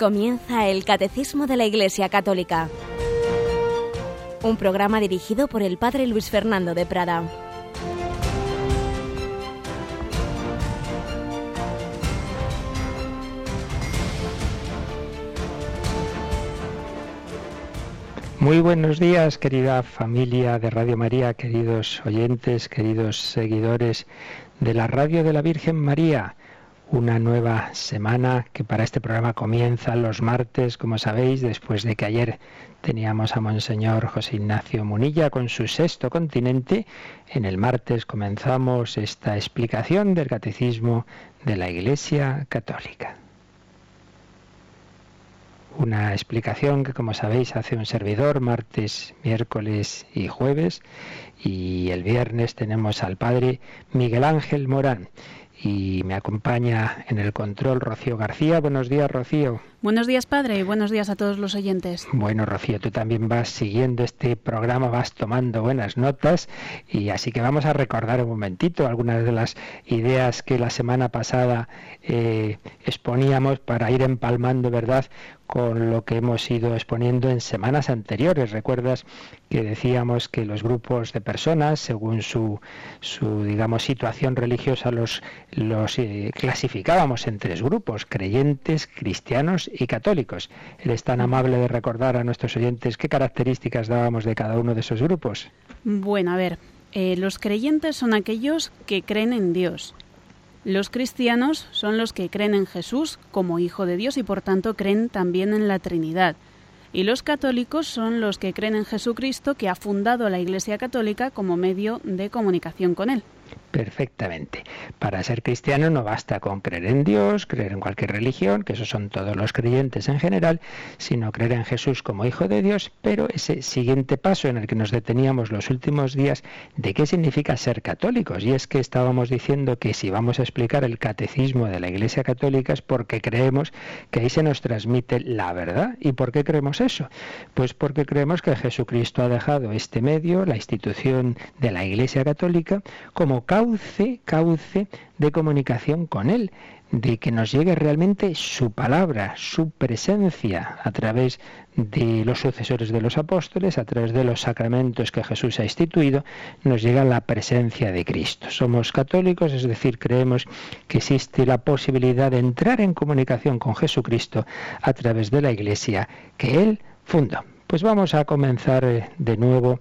Comienza el Catecismo de la Iglesia Católica, un programa dirigido por el Padre Luis Fernando de Prada. Muy buenos días, querida familia de Radio María, queridos oyentes, queridos seguidores de la Radio de la Virgen María una nueva semana que para este programa comienza los martes, como sabéis, después de que ayer teníamos a Monseñor José Ignacio Munilla con su sexto continente. En el martes comenzamos esta explicación del catecismo de la Iglesia Católica. Una explicación que, como sabéis, hace un servidor martes, miércoles y jueves. Y el viernes tenemos al padre Miguel Ángel Morán y me acompaña en el control Rocío García. Buenos días, Rocío. Buenos días, padre, y buenos días a todos los oyentes. Bueno, Rocío, tú también vas siguiendo este programa, vas tomando buenas notas y así que vamos a recordar un momentito algunas de las ideas que la semana pasada eh, exponíamos para ir empalmando, ¿verdad?, con lo que hemos ido exponiendo en semanas anteriores. Recuerdas que decíamos que los grupos de personas, según su, su digamos, situación religiosa, los, los eh, clasificábamos en tres grupos, creyentes, cristianos y católicos. ¿Eres tan amable de recordar a nuestros oyentes qué características dábamos de cada uno de esos grupos? Bueno, a ver, eh, los creyentes son aquellos que creen en Dios. Los cristianos son los que creen en Jesús como Hijo de Dios y por tanto creen también en la Trinidad. Y los católicos son los que creen en Jesucristo que ha fundado la Iglesia Católica como medio de comunicación con Él perfectamente. Para ser cristiano no basta con creer en Dios, creer en cualquier religión, que esos son todos los creyentes en general, sino creer en Jesús como Hijo de Dios, pero ese siguiente paso en el que nos deteníamos los últimos días de qué significa ser católicos. Y es que estábamos diciendo que si vamos a explicar el catecismo de la Iglesia Católica es porque creemos que ahí se nos transmite la verdad. ¿Y por qué creemos eso? Pues porque creemos que Jesucristo ha dejado este medio, la institución de la Iglesia Católica, como cauce, cauce de comunicación con Él, de que nos llegue realmente su palabra, su presencia a través de los sucesores de los apóstoles, a través de los sacramentos que Jesús ha instituido, nos llega la presencia de Cristo. Somos católicos, es decir, creemos que existe la posibilidad de entrar en comunicación con Jesucristo a través de la Iglesia que Él fundó. Pues vamos a comenzar eh, de nuevo,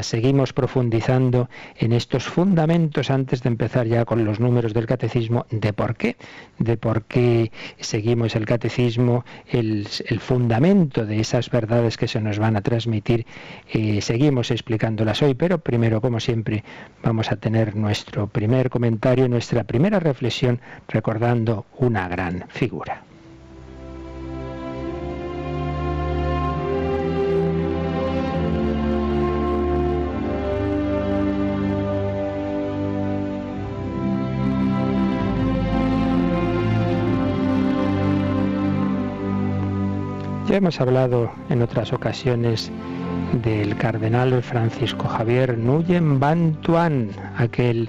seguimos profundizando en estos fundamentos antes de empezar ya con los números del catecismo, de por qué, de por qué seguimos el catecismo, el, fundamento de esas verdades que se nos van a transmitir, eh, seguimos explicándolas hoy, pero primero, como siempre, vamos a tener nuestro primer comentario, nuestra primera reflexión, recordando una gran figura. Ya hemos hablado en otras ocasiones del cardenal Francisco Javier Nguyen Van Tuan, aquel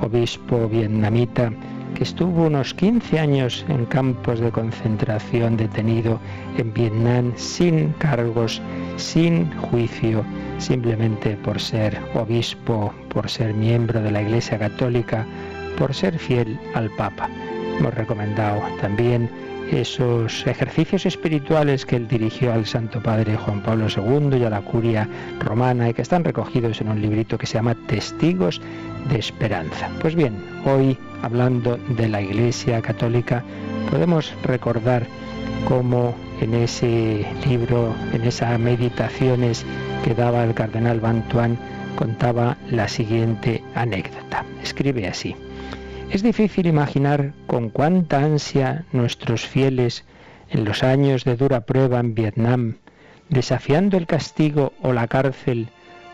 obispo vietnamita que estuvo unos 15 años en campos de concentración detenido en Vietnam sin cargos, sin juicio, simplemente por ser obispo, por ser miembro de la Iglesia Católica, por ser fiel al Papa. Hemos recomendado también esos ejercicios espirituales que él dirigió al Santo Padre Juan Pablo II y a la curia romana y que están recogidos en un librito que se llama Testigos de Esperanza. Pues bien, hoy hablando de la Iglesia Católica, podemos recordar cómo en ese libro, en esas meditaciones que daba el cardenal Bantuan, contaba la siguiente anécdota. Escribe así. Es difícil imaginar con cuánta ansia nuestros fieles en los años de dura prueba en Vietnam, desafiando el castigo o la cárcel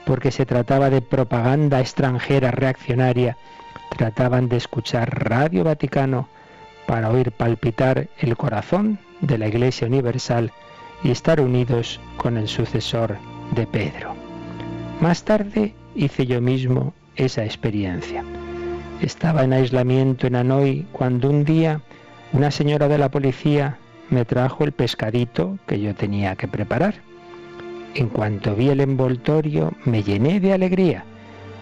porque se trataba de propaganda extranjera reaccionaria, trataban de escuchar Radio Vaticano para oír palpitar el corazón de la Iglesia Universal y estar unidos con el sucesor de Pedro. Más tarde hice yo mismo esa experiencia. Estaba en aislamiento en Hanoi cuando un día una señora de la policía me trajo el pescadito que yo tenía que preparar. En cuanto vi el envoltorio me llené de alegría,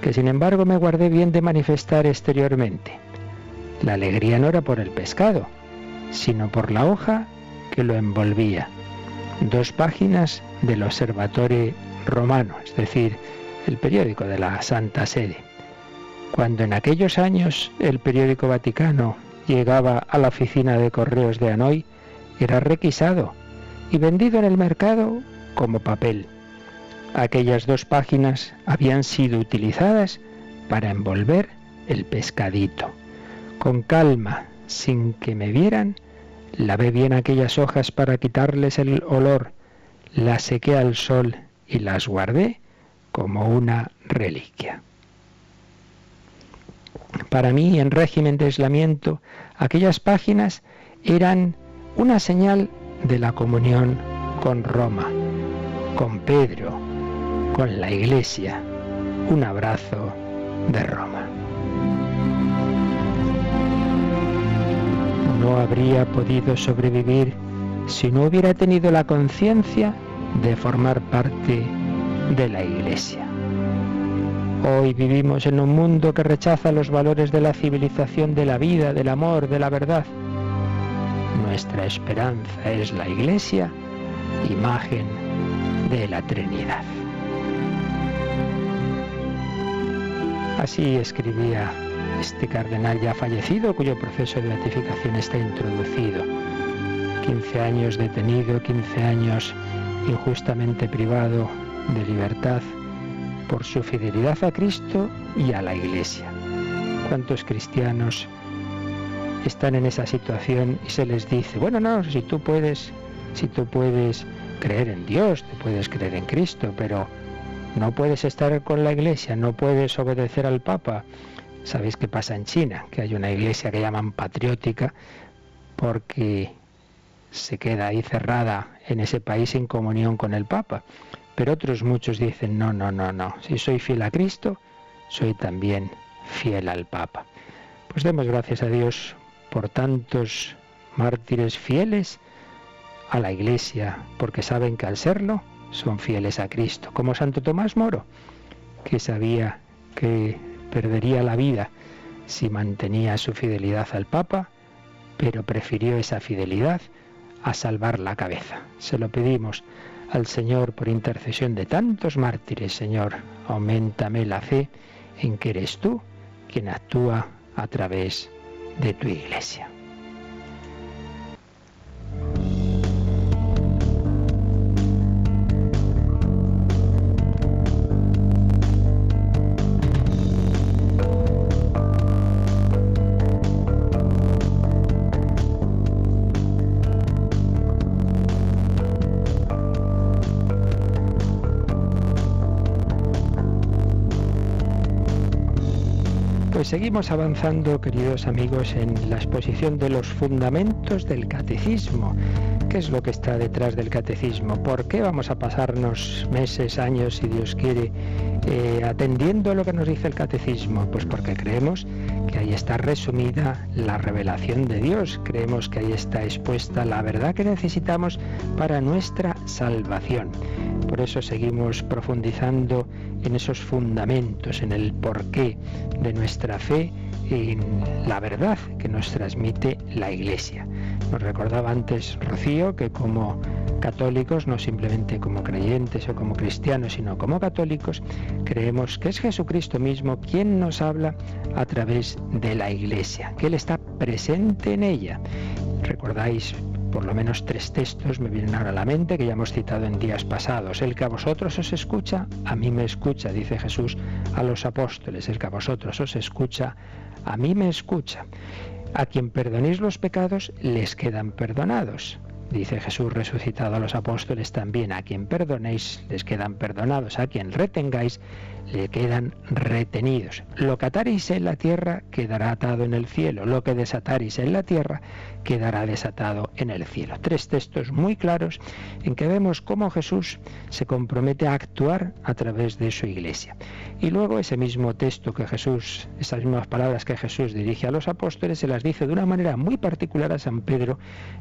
que sin embargo me guardé bien de manifestar exteriormente. La alegría no era por el pescado, sino por la hoja que lo envolvía. Dos páginas del Observatorio Romano, es decir, el periódico de la Santa Sede. Cuando en aquellos años el periódico Vaticano llegaba a la oficina de correos de Hanoi, era requisado y vendido en el mercado como papel. Aquellas dos páginas habían sido utilizadas para envolver el pescadito. Con calma, sin que me vieran, lavé bien aquellas hojas para quitarles el olor, las sequé al sol y las guardé como una reliquia. Para mí, en régimen de aislamiento, aquellas páginas eran una señal de la comunión con Roma, con Pedro, con la Iglesia, un abrazo de Roma. No habría podido sobrevivir si no hubiera tenido la conciencia de formar parte de la Iglesia. Hoy vivimos en un mundo que rechaza los valores de la civilización, de la vida, del amor, de la verdad. Nuestra esperanza es la Iglesia, imagen de la Trinidad. Así escribía este cardenal ya fallecido, cuyo proceso de beatificación está introducido. 15 años detenido, 15 años injustamente privado de libertad por su fidelidad a Cristo y a la Iglesia. ¿Cuántos cristianos están en esa situación y se les dice, bueno, no, si tú puedes, si tú puedes creer en Dios, te puedes creer en Cristo, pero no puedes estar con la iglesia, no puedes obedecer al Papa. ¿Sabéis qué pasa en China? Que hay una iglesia que llaman patriótica porque se queda ahí cerrada en ese país en comunión con el Papa. Pero otros muchos dicen, no, no, no, no, si soy fiel a Cristo, soy también fiel al Papa. Pues demos gracias a Dios por tantos mártires fieles a la Iglesia, porque saben que al serlo son fieles a Cristo, como Santo Tomás Moro, que sabía que perdería la vida si mantenía su fidelidad al Papa, pero prefirió esa fidelidad a salvar la cabeza. Se lo pedimos al Señor por intercesión de tantos mártires, Señor, aumentame la fe en que eres tú quien actúa a través de tu iglesia. Pues seguimos avanzando, queridos amigos, en la exposición de los fundamentos del catecismo. ¿Qué es lo que está detrás del catecismo? ¿Por qué vamos a pasarnos meses, años, si Dios quiere, eh, atendiendo lo que nos dice el catecismo? Pues porque creemos que ahí está resumida la revelación de Dios, creemos que ahí está expuesta la verdad que necesitamos para nuestra salvación. Por eso seguimos profundizando en esos fundamentos, en el porqué de nuestra fe, en la verdad que nos transmite la Iglesia. Nos recordaba antes Rocío que como católicos, no simplemente como creyentes o como cristianos, sino como católicos, creemos que es Jesucristo mismo quien nos habla a través de la Iglesia, que Él está presente en ella. Recordáis por lo menos tres textos me vienen ahora a la mente que ya hemos citado en días pasados. El que a vosotros os escucha, a mí me escucha, dice Jesús a los apóstoles. El que a vosotros os escucha, a mí me escucha. A quien perdonéis los pecados, les quedan perdonados. dice Jesús resucitado a los apóstoles también, a quien perdonéis les quedan perdonados, a quien retengáis le quedan retenidos. Lo que ataréis en la tierra quedará atado en el cielo, lo que desataréis en la tierra quedará desatado en el cielo. Tres textos muy claros en que vemos cómo Jesús se compromete a actuar a través de su iglesia. Y luego ese mismo texto que Jesús, esas mismas palabras que Jesús dirige a los apóstoles, se las dice de una manera muy particular a San Pedro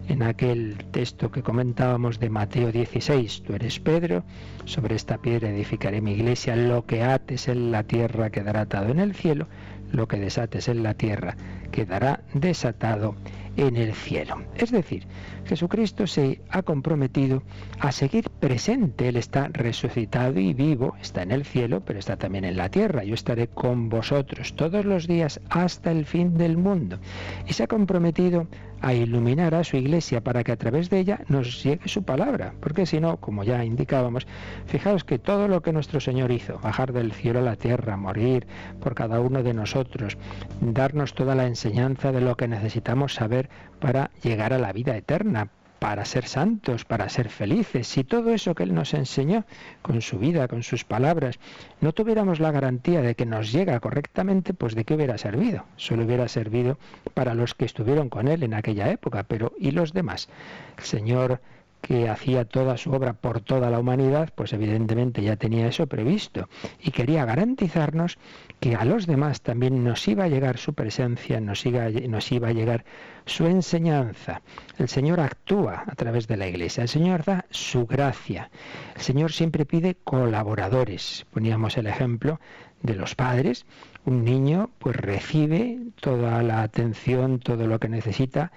en aquel texto que comentábamos de Mateo 16. Tú eres Pedro, sobre esta piedra edificaré mi iglesia, lo que ates en la tierra quedará atado en el cielo, lo que desates en la tierra quedará desatado en el cielo. Es decir, Jesucristo se ha comprometido a seguir presente. Él está resucitado y vivo, está en el cielo, pero está también en la tierra. Yo estaré con vosotros todos los días hasta el fin del mundo. Y se ha comprometido a iluminar a su iglesia para que a través de ella nos llegue su palabra. Porque si no, como ya indicábamos, fijaos que todo lo que nuestro Señor hizo, bajar del cielo a la tierra, morir por cada uno de nosotros, darnos toda la enseñanza de lo que necesitamos saber para llegar a la vida eterna, para ser santos, para ser felices. Si todo eso que Él nos enseñó con su vida, con sus palabras, no tuviéramos la garantía de que nos llega correctamente, pues de qué hubiera servido. Solo hubiera servido para los que estuvieron con Él en aquella época, pero ¿y los demás? El Señor que hacía toda su obra por toda la humanidad, pues evidentemente ya tenía eso previsto y quería garantizarnos que a los demás también nos iba a llegar su presencia, nos iba, nos iba a llegar su enseñanza. El Señor actúa a través de la Iglesia, el Señor da su gracia, el Señor siempre pide colaboradores. Poníamos el ejemplo de los padres, un niño pues recibe toda la atención, todo lo que necesita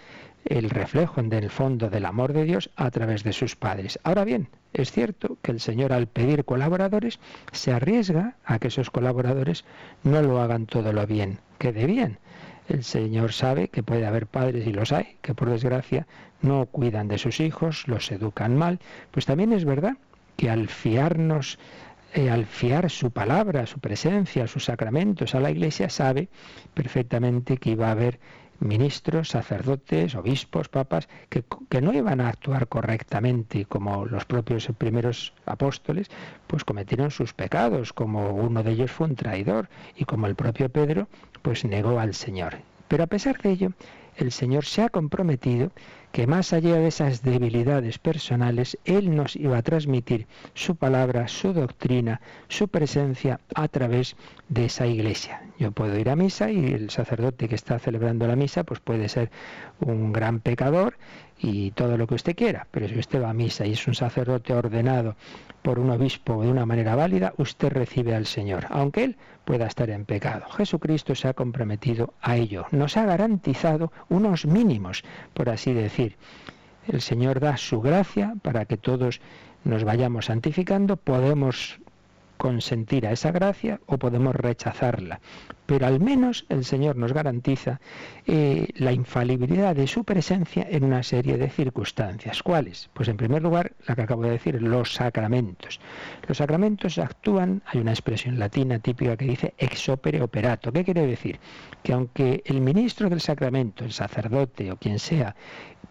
el reflejo en el fondo del amor de Dios a través de sus padres. Ahora bien, es cierto que el Señor al pedir colaboradores se arriesga a que esos colaboradores no lo hagan todo lo bien que debían. El Señor sabe que puede haber padres, y los hay, que por desgracia no cuidan de sus hijos, los educan mal. Pues también es verdad que al fiarnos eh, al fiar su palabra, su presencia, sus sacramentos a la Iglesia, sabe perfectamente que iba a haber ministros, sacerdotes, obispos, papas, que, que, no iban a actuar correctamente como los propios primeros apóstoles, pues cometieron sus pecados, como uno de ellos fue un traidor y como el propio Pedro, pues negó al Señor. Pero a pesar de ello, el Señor se ha comprometido que más allá de esas debilidades personales, Él nos iba a transmitir su palabra, su doctrina, su presencia a través de esa iglesia. Yo puedo ir a misa y el sacerdote que está celebrando la misa pues puede ser un gran pecador y todo lo que usted quiera, pero si usted va a misa y es un sacerdote ordenado por un obispo de una manera válida, usted recibe al Señor, aunque Él pueda estar en pecado. Jesucristo se ha comprometido a ello, nos ha garantizado unos mínimos, por así decir. El Señor da su gracia para que todos nos vayamos santificando, podemos consentir a esa gracia o podemos rechazarla. Pero al menos el Señor nos garantiza eh, la infalibilidad de su presencia en una serie de circunstancias. ¿Cuáles? Pues en primer lugar, la que acabo de decir, los sacramentos. Los sacramentos actúan, hay una expresión latina típica que dice ex opere operato. ¿Qué quiere decir? Que aunque el ministro del sacramento, el sacerdote o quien sea,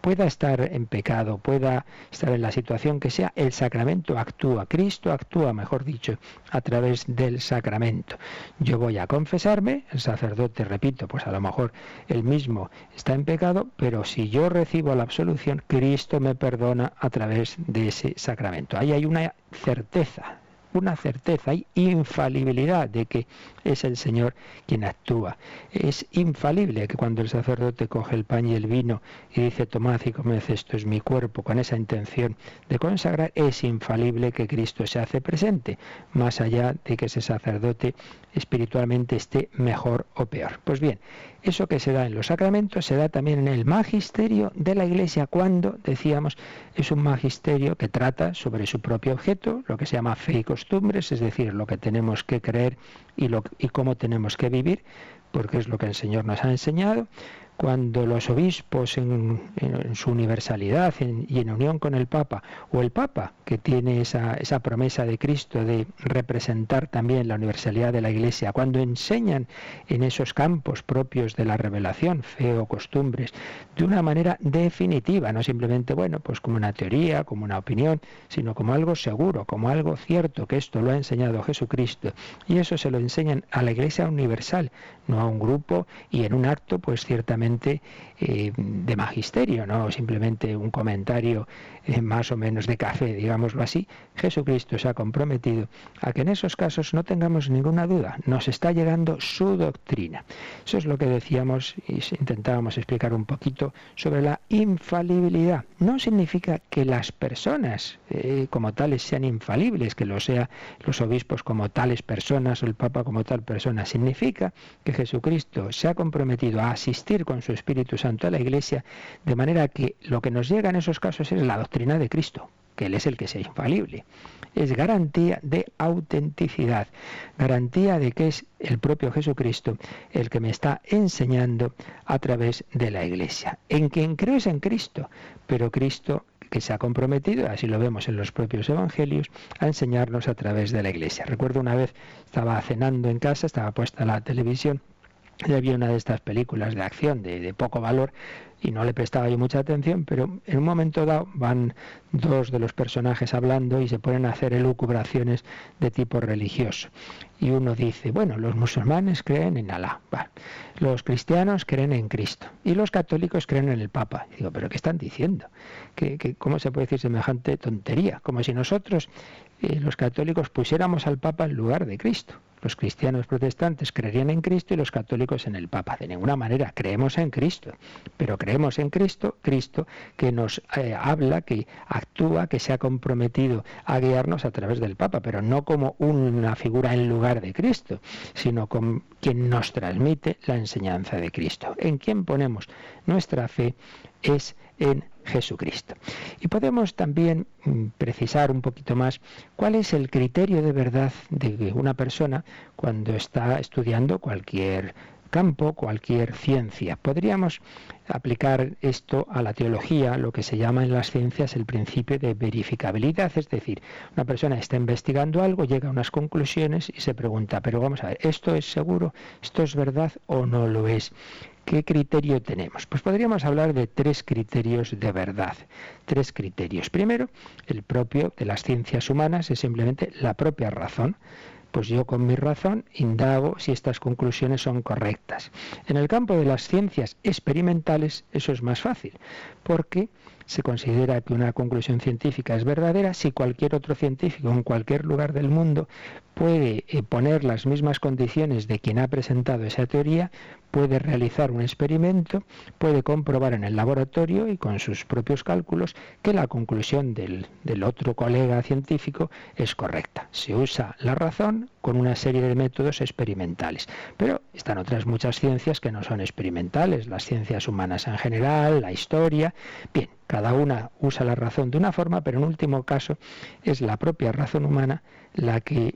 pueda estar en pecado, pueda estar en la situación que sea, el sacramento actúa, Cristo actúa, mejor dicho, a través del sacramento. Yo voy a confesarme, el sacerdote, repito, pues a lo mejor él mismo está en pecado, pero si yo recibo la absolución, Cristo me perdona a través de ese sacramento. Ahí hay una certeza, una certeza y infalibilidad de que es el Señor quien actúa. Es infalible que cuando el sacerdote coge el pan y el vino y dice tomad y comed esto es mi cuerpo con esa intención de consagrar, es infalible que Cristo se hace presente, más allá de que ese sacerdote espiritualmente esté mejor o peor. Pues bien, eso que se da en los sacramentos se da también en el magisterio de la Iglesia cuando, decíamos, es un magisterio que trata sobre su propio objeto, lo que se llama fe y costumbres, es decir, lo que tenemos que creer y, lo, y cómo tenemos que vivir, porque es lo que el Señor nos ha enseñado, cuando los obispos en, su universalidad y en unión con el Papa, o el Papa, que tiene esa, esa promesa de Cristo de representar también la universalidad de la Iglesia, cuando enseñan en esos campos propios de la revelación, fe o costumbres, de una manera definitiva, no simplemente, bueno, pues como una teoría, como una opinión, sino como algo seguro, como algo cierto, que esto lo ha enseñado Jesucristo. Y eso se lo enseñan a la Iglesia universal, no a un grupo y en un acto, pues ciertamente eh, de magisterio, no simplemente un comentario eh, más o menos de café, digámoslo así. Jesucristo se ha comprometido a que en esos casos no tengamos ninguna duda, nos está llegando su doctrina. Eso es lo que decíamos y intentábamos explicar un poquito sobre la infalibilidad. No significa que las personas eh, como tales sean infalibles, que lo sea los obispos como tales personas o el Papa como tal persona. Significa que Jesucristo se ha comprometido a asistir con su Espíritu Santo a la Iglesia, de manera que lo que nos llega en esos casos es la doctrina de Cristo, que Él es el que sea infalible. Es garantía de autenticidad, garantía de que es el propio Jesucristo el que me está enseñando a través de la Iglesia. En quien creo es en Cristo, pero Cristo que se ha comprometido, así lo vemos en los propios evangelios, a enseñarnos a través de la iglesia. Recuerdo una vez estaba cenando en casa, estaba puesta la televisión y había una de estas películas de acción de, de, poco valor y no le prestaba yo mucha atención, pero en un momento dado van dos de los personajes hablando y se ponen a hacer elucubraciones de tipo religioso. Y uno dice, bueno, los musulmanes creen en Alá, los cristianos creen en Cristo y los católicos creen en el Papa. Digo, pero ¿qué están diciendo? ¿Qué, cómo se puede decir semejante tontería? Como si nosotros, eh, los católicos, pusiéramos al Papa en lugar de Cristo. Los cristianos protestantes creerían en Cristo y los católicos en el Papa. De ninguna manera, creemos en Cristo, pero creemos en Cristo, Cristo que nos eh, habla, que actúa, que se ha comprometido a guiarnos a través del Papa, pero no como una figura en lugar de Cristo, sino como quien nos transmite la enseñanza de Cristo. En quien ponemos nuestra fe es en Jesucristo. Y podemos también mm, precisar un poquito más cuál es el criterio de verdad de una persona cuando está estudiando cualquier campo, cualquier ciencia. Podríamos aplicar esto a la teología, lo que se llama en las ciencias el principio de verificabilidad, es decir, una persona está investigando algo, llega a unas conclusiones y se pregunta, pero vamos a ver, ¿esto es seguro? ¿Esto es verdad o no lo es? ¿Qué criterio tenemos? Pues podríamos hablar de tres criterios de verdad. Tres criterios. Primero, el propio de las ciencias humanas es simplemente la propia razón pues yo con mi razón indago si estas conclusiones son correctas. En el campo de las ciencias experimentales eso es más fácil, porque se considera que una conclusión científica es verdadera si cualquier otro científico en cualquier lugar del mundo puede eh, poner las mismas condiciones de quien ha presentado esa teoría, puede realizar un experimento, puede comprobar en el laboratorio y con sus propios cálculos que la conclusión del, del otro colega científico es correcta. Se usa la razón con una serie de métodos experimentales. Pero están otras muchas ciencias que no son experimentales, las ciencias humanas en general, la historia. Bien, cada una usa la razón de una forma, pero en último caso es la propia razón humana la que,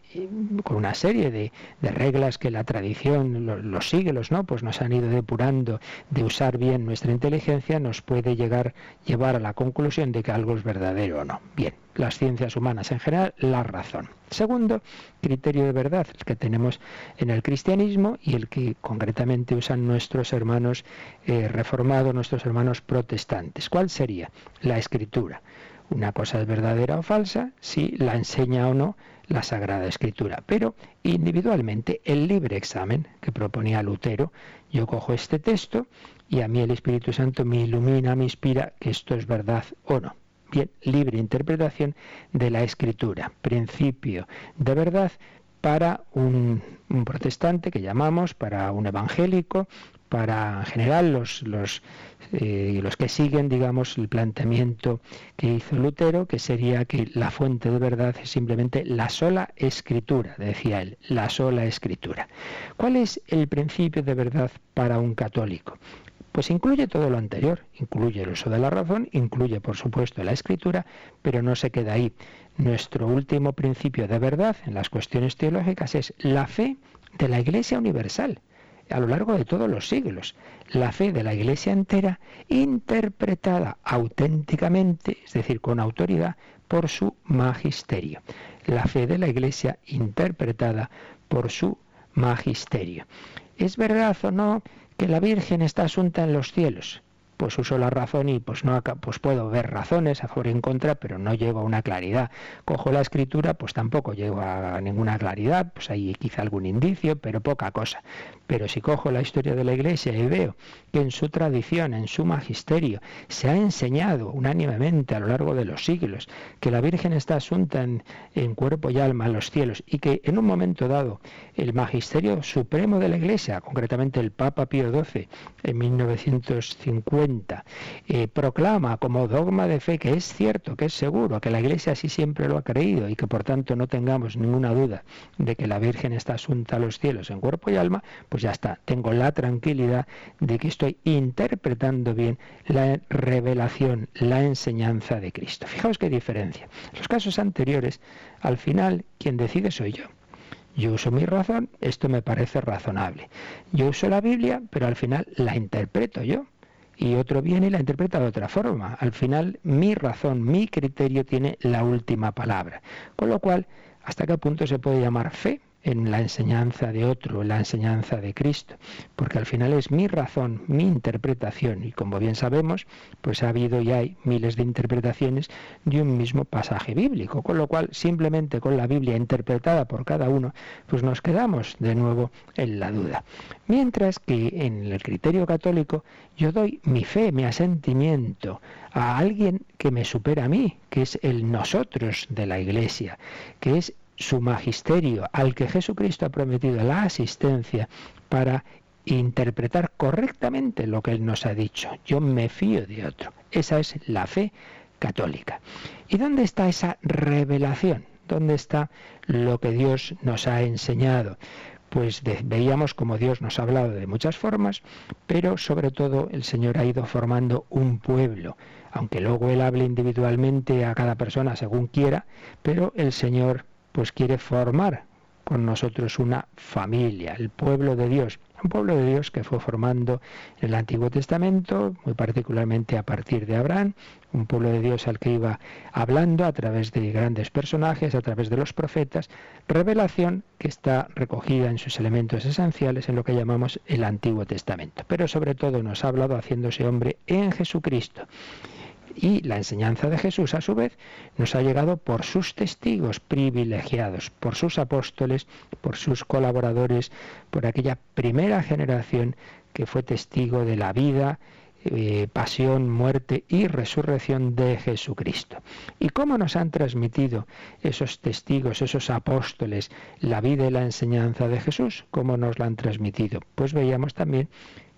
con una serie de, reglas que la tradición, los, siglos, ¿no? Pues nos han ido depurando de usar bien nuestra inteligencia, nos puede llegar, llevar a la conclusión de que algo es verdadero o no. Bien, las ciencias humanas en general, la razón. Segundo criterio de verdad, el que tenemos en el cristianismo y el que concretamente usan nuestros hermanos eh, reformados, nuestros hermanos protestantes. ¿Cuál sería? La escritura. Una cosa es verdadera o falsa si la enseña o no la Sagrada Escritura. Pero individualmente, el libre examen que proponía Lutero, yo cojo este texto y a mí el Espíritu Santo me ilumina, me inspira que esto es verdad o no. Bien, libre interpretación de la escritura, principio de verdad para un, protestante que llamamos, para un evangélico, para en general los, los, eh, los que siguen, digamos, el planteamiento que hizo Lutero, que sería que la fuente de verdad es simplemente la sola escritura, decía él, la sola escritura. ¿Cuál es el principio de verdad para un católico? Pues incluye todo lo anterior, incluye el uso de la razón, incluye por supuesto la escritura, pero no se queda ahí. Nuestro último principio de verdad en las cuestiones teológicas es la fe de la Iglesia Universal. A lo largo de todos los siglos. La fe de la Iglesia entera interpretada auténticamente, es decir, con autoridad, por su magisterio. La fe de la Iglesia interpretada por su magisterio. ¿Es verdad o no que la Virgen está asunta en los cielos? Pues uso la razón y pues no pues puedo ver razones a favor y en contra, pero no llego a una claridad. Cojo la escritura, pues tampoco llego a ninguna claridad, pues hay quizá algún indicio, pero poca cosa. Pero si cojo la historia de la Iglesia y veo que en su tradición, en su magisterio, se ha enseñado unánimemente a lo largo de los siglos que la Virgen está asunta en, en cuerpo y alma en los cielos y que en un momento dado el magisterio supremo de la Iglesia, concretamente el Papa Pío XII, en 1950, eh, proclama como dogma de fe que es cierto, que es seguro, que la Iglesia así siempre lo ha creído y que por tanto no tengamos ninguna duda de que la Virgen está asunta a los cielos en cuerpo y alma, pues ya está, tengo la tranquilidad de que estoy interpretando bien la revelación, la enseñanza de Cristo. Fijaos qué diferencia. En los casos anteriores, al final, quien decide soy yo. Yo uso mi razón, esto me parece razonable. Yo uso la Biblia, pero al final la interpreto yo y otro viene y la interpreta de otra forma. Al final, mi razón, mi criterio tiene la última palabra. Con lo cual, ¿hasta qué punto se puede llamar fe? En la enseñanza de otro, en la enseñanza de Cristo, porque al final es mi razón, mi interpretación, y como bien sabemos, pues ha habido y hay miles de interpretaciones de un mismo pasaje bíblico, con lo cual simplemente con la Biblia interpretada por cada uno, pues nos quedamos de nuevo en la duda. Mientras que en el criterio católico yo doy mi fe, mi asentimiento a alguien que me supera a mí, que es el nosotros de la Iglesia, que es su magisterio, al que Jesucristo ha prometido la asistencia para interpretar correctamente lo que Él nos ha dicho. Yo me fío de otro. Esa es la fe católica. ¿Y dónde está esa revelación? ¿Dónde está lo que Dios nos ha enseñado? Pues veíamos como Dios nos ha hablado de muchas formas, pero sobre todo el Señor ha ido formando un pueblo, aunque luego Él hable individualmente a cada persona según quiera, pero el Señor pues quiere formar con nosotros una familia, el pueblo de Dios. Un pueblo de Dios que fue formando en el Antiguo Testamento, muy particularmente a partir de Abraham, un pueblo de Dios al que iba hablando a través de grandes personajes, a través de los profetas, revelación que está recogida en sus elementos esenciales en lo que llamamos el Antiguo Testamento. Pero sobre todo nos ha hablado haciéndose hombre en Jesucristo. Y la enseñanza de Jesús, a su vez, nos ha llegado por sus testigos privilegiados, por sus apóstoles, por sus colaboradores, por aquella primera generación que fue testigo de la vida, eh, pasión, muerte y resurrección de Jesucristo. ¿Y cómo nos han transmitido esos testigos, esos apóstoles, la vida y la enseñanza de Jesús? ¿Cómo nos la han transmitido? Pues veíamos también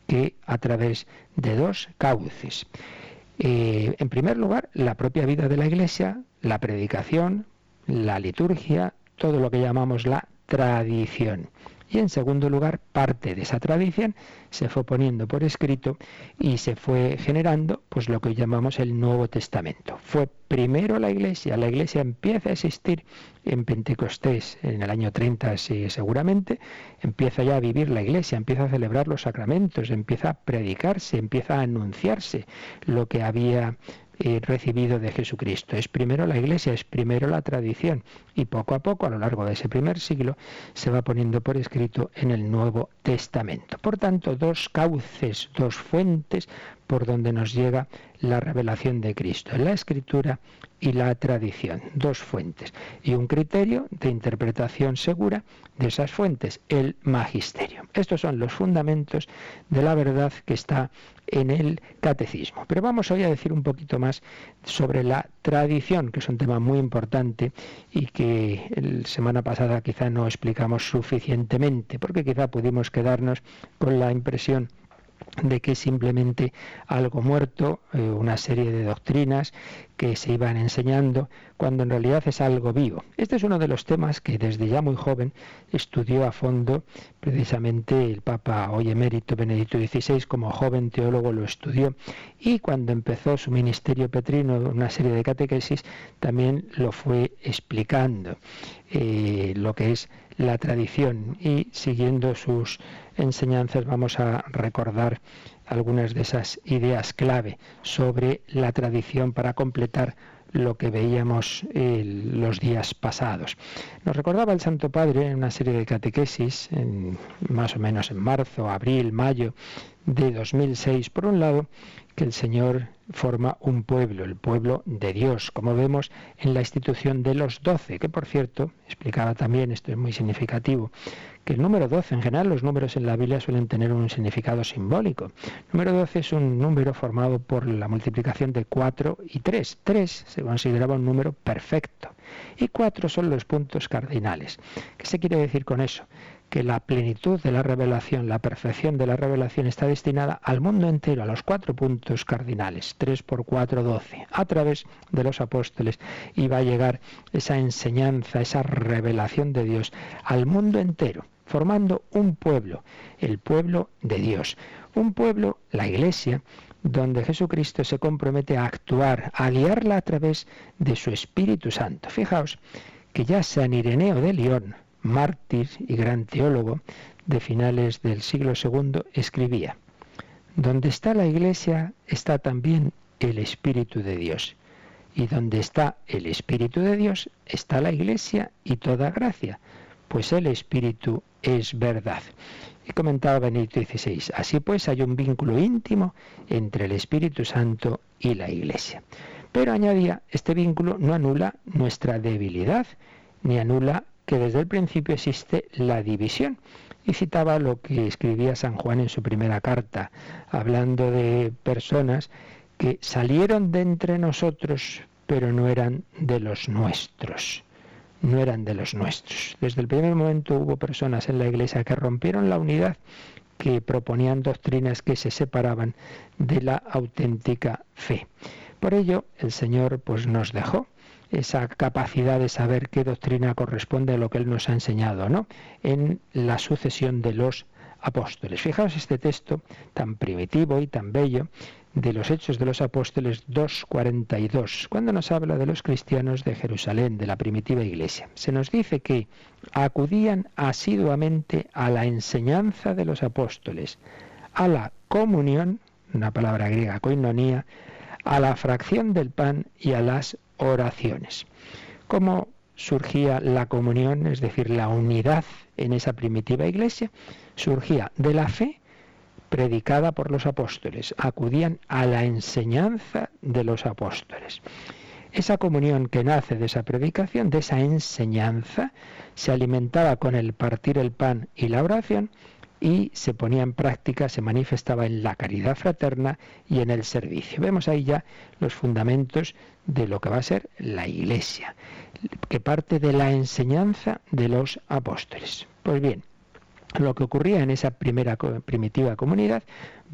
que a través de dos cauces. Eh, en primer lugar, la propia vida de la Iglesia, la predicación, la liturgia, todo lo que llamamos la tradición. Y en segundo lugar, parte de esa tradición se fue poniendo por escrito y se fue generando pues lo que llamamos el Nuevo Testamento. Fue primero la Iglesia, la Iglesia empieza a existir en Pentecostés en el año 30 sí, seguramente, empieza ya a vivir la Iglesia, empieza a celebrar los sacramentos, empieza a predicarse, empieza a anunciarse lo que había recibido de Jesucristo. Es primero la Iglesia, es primero la tradición y poco a poco, a lo largo de ese primer siglo, se va poniendo por escrito en el Nuevo Testamento. Por tanto, dos cauces, dos fuentes por donde nos llega la revelación de Cristo, la escritura y la tradición, dos fuentes, y un criterio de interpretación segura de esas fuentes, el magisterio. Estos son los fundamentos de la verdad que está en el catecismo. Pero vamos hoy a decir un poquito más sobre la tradición, que es un tema muy importante y que la semana pasada quizá no explicamos suficientemente, porque quizá pudimos quedarnos con la impresión de que simplemente algo muerto, eh, una serie de doctrinas que se iban enseñando, cuando en realidad es algo vivo. Este es uno de los temas que desde ya muy joven estudió a fondo precisamente el Papa hoy emérito Benedicto XVI, como joven teólogo lo estudió, y cuando empezó su ministerio petrino, una serie de catequesis, también lo fue explicando, eh, lo que es la tradición y siguiendo sus enseñanzas vamos a recordar algunas de esas ideas clave sobre la tradición para completar lo que veíamos los días pasados. Nos recordaba el Santo Padre en una serie de catequesis, más o menos en marzo, abril, mayo de 2006, por un lado, que el Señor forma un pueblo, el pueblo de Dios, como vemos en la institución de los doce, que por cierto, explicaba también, esto es muy significativo, que el número 12, en general los números en la Biblia suelen tener un significado simbólico. Número 12 es un número formado por la multiplicación de 4 y 3. 3 se consideraba un número perfecto y 4 son los puntos cardinales. ¿Qué se quiere decir con eso? Que la plenitud de la revelación, la perfección de la revelación está destinada al mundo entero, a los cuatro puntos cardinales, 3 por 4, 12, a través de los apóstoles, y va a llegar esa enseñanza, esa revelación de Dios al mundo entero, formando un pueblo, el pueblo de Dios. Un pueblo, la iglesia, donde Jesucristo se compromete a actuar, a guiarla a través de su Espíritu Santo. Fijaos que ya San Ireneo de León, mártir y gran teólogo de finales del siglo II, escribía, Donde está la Iglesia está también el Espíritu de Dios. Y donde está el Espíritu de Dios está la Iglesia y toda gracia, pues el Espíritu es verdad. Y comentaba Benito XVI, así pues hay un vínculo íntimo entre el Espíritu Santo y la Iglesia. Pero añadía, este vínculo no anula nuestra debilidad, ni anula que desde el principio existe la división. Y citaba lo que escribía San Juan en su primera carta, hablando de personas que salieron de entre nosotros, pero no eran de los nuestros. No eran de los nuestros. Desde el primer momento hubo personas en la iglesia que rompieron la unidad, que proponían doctrinas que se separaban de la auténtica fe. Por ello, el Señor pues nos dejó esa capacidad de saber qué doctrina corresponde a lo que Él nos ha enseñado, ¿no? En la sucesión de los apóstoles. Fijaos este texto tan primitivo y tan bello de los Hechos de los Apóstoles 2.42, cuando nos habla de los cristianos de Jerusalén, de la primitiva iglesia. Se nos dice que acudían asiduamente a la enseñanza de los apóstoles, a la comunión, una palabra griega, koinonía, a la fracción del pan y a las oraciones. ¿Cómo surgía la comunión, es decir, la unidad en esa primitiva iglesia? Surgía de la fe predicada por los apóstoles, acudían a la enseñanza de los apóstoles. Esa comunión que nace de esa predicación, de esa enseñanza, se alimentaba con el partir el pan y la oración y se ponía en práctica, se manifestaba en la caridad fraterna y en el servicio. Vemos ahí ya los fundamentos de lo que va a ser la Iglesia, que parte de la enseñanza de los apóstoles. Pues bien, lo que ocurría en esa primera primitiva comunidad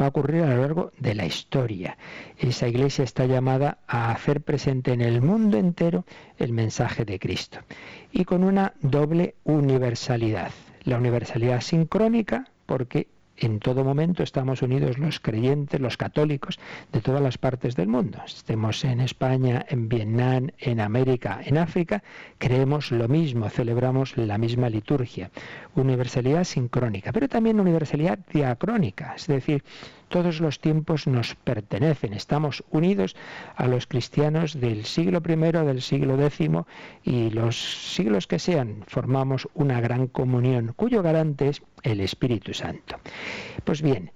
va a ocurrir a lo largo de la historia. Esa iglesia está llamada a hacer presente en el mundo entero el mensaje de Cristo y con una doble universalidad. La universalidad sincrónica, porque en todo momento estamos unidos los creyentes, los católicos de todas las partes del mundo. Estemos en España, en Vietnam, en América, en África, creemos lo mismo, celebramos la misma liturgia. Universalidad sincrónica, pero también universalidad diacrónica, es decir, todos los tiempos nos pertenecen, estamos unidos a los cristianos del siglo I, del siglo X y los siglos que sean, formamos una gran comunión cuyo garante es el Espíritu Santo. Pues bien,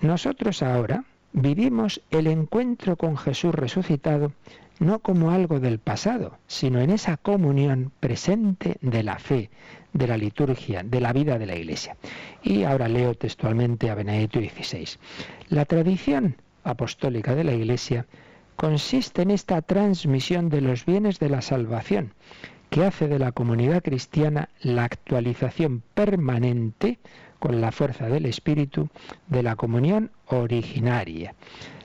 nosotros ahora vivimos el encuentro con Jesús resucitado no como algo del pasado, sino en esa comunión presente de la fe, de la liturgia, de la vida de la Iglesia. Y ahora leo textualmente a Benedicto XVI. La tradición apostólica de la Iglesia consiste en esta transmisión de los bienes de la salvación, que hace de la comunidad cristiana la actualización permanente con la fuerza del Espíritu de la comunión originaria.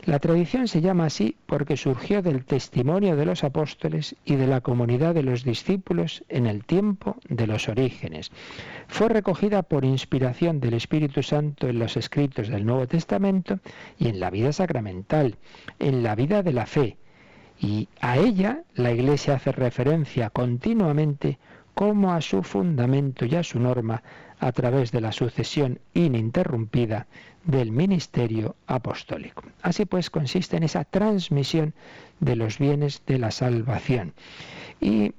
La tradición se llama así porque surgió del testimonio de los apóstoles y de la comunidad de los discípulos en el tiempo de los orígenes. Fue recogida por inspiración del Espíritu Santo en los escritos del Nuevo Testamento y en la vida sacramental, en la vida de la fe. Y a ella la Iglesia hace referencia continuamente como a su fundamento y a su norma a través de la sucesión ininterrumpida del ministerio apostólico. Así pues, consiste en esa transmisión de los bienes de la salvación. Y,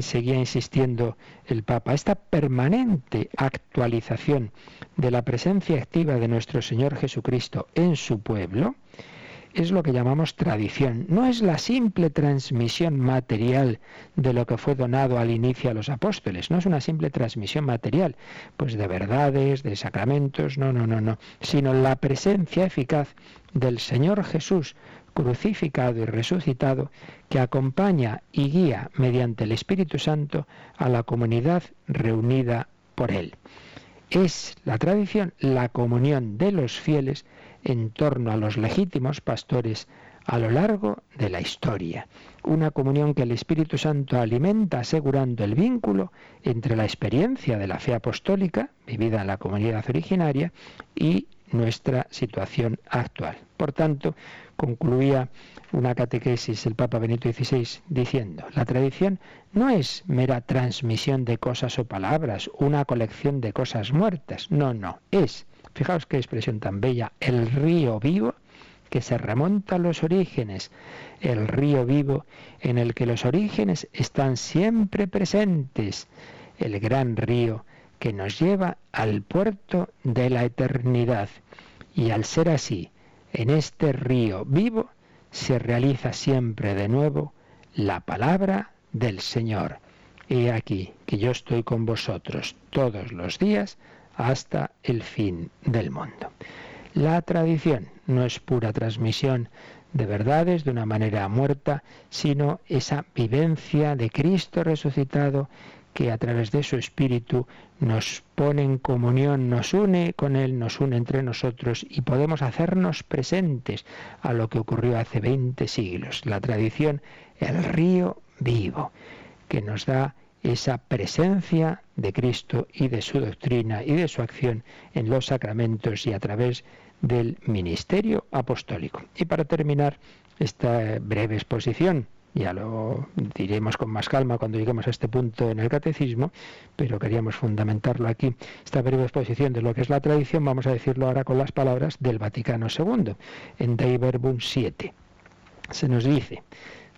seguía insistiendo el Papa, esta permanente actualización de la presencia activa de nuestro Señor Jesucristo en su pueblo, es lo que llamamos tradición. No es la simple transmisión material de lo que fue donado al inicio a los apóstoles. No es una simple transmisión material, pues de verdades, de sacramentos, no, no, no, no. Sino la presencia eficaz del Señor Jesús crucificado y resucitado que acompaña y guía mediante el Espíritu Santo a la comunidad reunida por Él. Es la tradición la comunión de los fieles en torno a los legítimos pastores a lo largo de la historia. Una comunión que el Espíritu Santo alimenta asegurando el vínculo entre la experiencia de la fe apostólica, vivida en la comunidad originaria, y nuestra situación actual. Por tanto, concluía una catequesis el Papa Benito XVI diciendo, la tradición no es mera transmisión de cosas o palabras, una colección de cosas muertas, no, no, es Fijaos qué expresión tan bella, el río vivo que se remonta a los orígenes, el río vivo en el que los orígenes están siempre presentes, el gran río que nos lleva al puerto de la eternidad. Y al ser así, en este río vivo se realiza siempre de nuevo la palabra del Señor. He aquí que yo estoy con vosotros todos los días hasta el fin del mundo. La tradición no es pura transmisión de verdades de una manera muerta, sino esa vivencia de Cristo resucitado que a través de su espíritu nos pone en comunión, nos une con Él, nos une entre nosotros y podemos hacernos presentes a lo que ocurrió hace 20 siglos. La tradición, el río vivo, que nos da esa presencia de Cristo y de su doctrina y de su acción en los sacramentos y a través del ministerio apostólico. Y para terminar esta breve exposición, ya lo diremos con más calma cuando lleguemos a este punto en el catecismo, pero queríamos fundamentarlo aquí. Esta breve exposición de lo que es la tradición, vamos a decirlo ahora con las palabras del Vaticano II, en Dei Verbum 7. Se nos dice,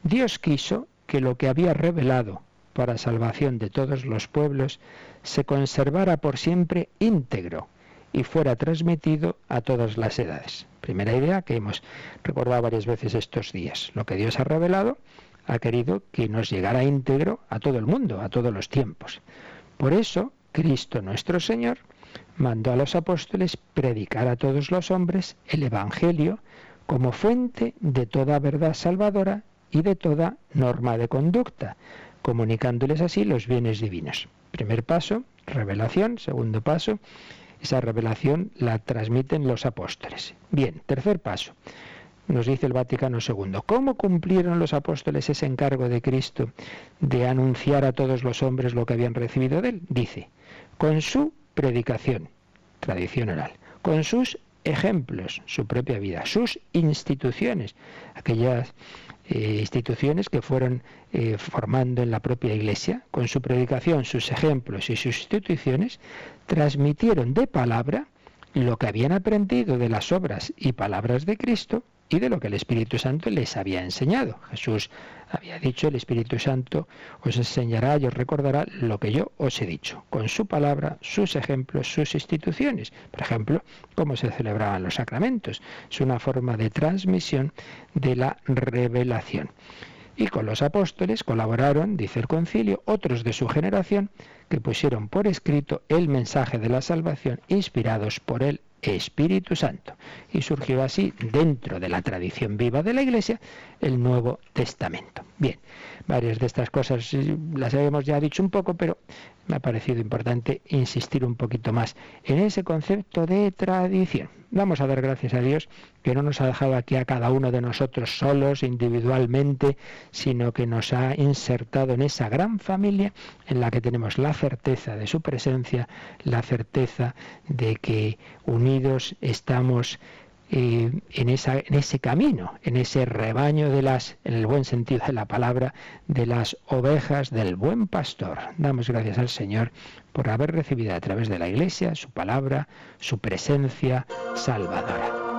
Dios quiso que lo que había revelado para salvación de todos los pueblos, se conservara por siempre íntegro y fuera transmitido a todas las edades. Primera idea que hemos recordado varias veces estos días. Lo que Dios ha revelado ha querido que nos llegara íntegro a todo el mundo, a todos los tiempos. Por eso, Cristo nuestro Señor mandó a los apóstoles predicar a todos los hombres el Evangelio como fuente de toda verdad salvadora y de toda norma de conducta, comunicándoles así los bienes divinos. Primer paso, revelación. Segundo paso, esa revelación la transmiten los apóstoles. Bien, tercer paso. Nos dice el Vaticano II, ¿cómo cumplieron los apóstoles ese encargo de Cristo de anunciar a todos los hombres lo que habían recibido de él? Dice, con su predicación, tradición oral, con sus ejemplos, su propia vida, sus instituciones, aquellas eh, instituciones que fueron eh, formando en la propia Iglesia, con su predicación, sus ejemplos y sus instituciones, transmitieron de palabra lo que habían aprendido de las obras y palabras de Cristo y de lo que el Espíritu Santo les había enseñado. Jesús había dicho, el Espíritu Santo os enseñará y os recordará lo que yo os he dicho, con su palabra, sus ejemplos, sus instituciones. Por ejemplo, cómo se celebraban los sacramentos. Es una forma de transmisión de la revelación. Y con los apóstoles colaboraron, dice el concilio, otros de su generación que pusieron por escrito el mensaje de la salvación inspirados por el Espíritu Santo. Y surgió así, dentro de la tradición viva de la Iglesia, el Nuevo Testamento. Bien, varias de estas cosas las habíamos ya dicho un poco, pero me ha parecido importante insistir un poquito más en ese concepto de tradición. Vamos a dar gracias a Dios que no nos ha dejado aquí a cada uno de nosotros solos, individualmente, sino que nos ha insertado en esa gran familia en la que tenemos la certeza de su presencia, la certeza de que unidos estamos eh, en, en ese camino, en ese rebaño de las, en el buen sentido de la palabra, de las ovejas del buen pastor. Damos gracias al Señor por haber recibido a través de la Iglesia su palabra, su presencia salvadora.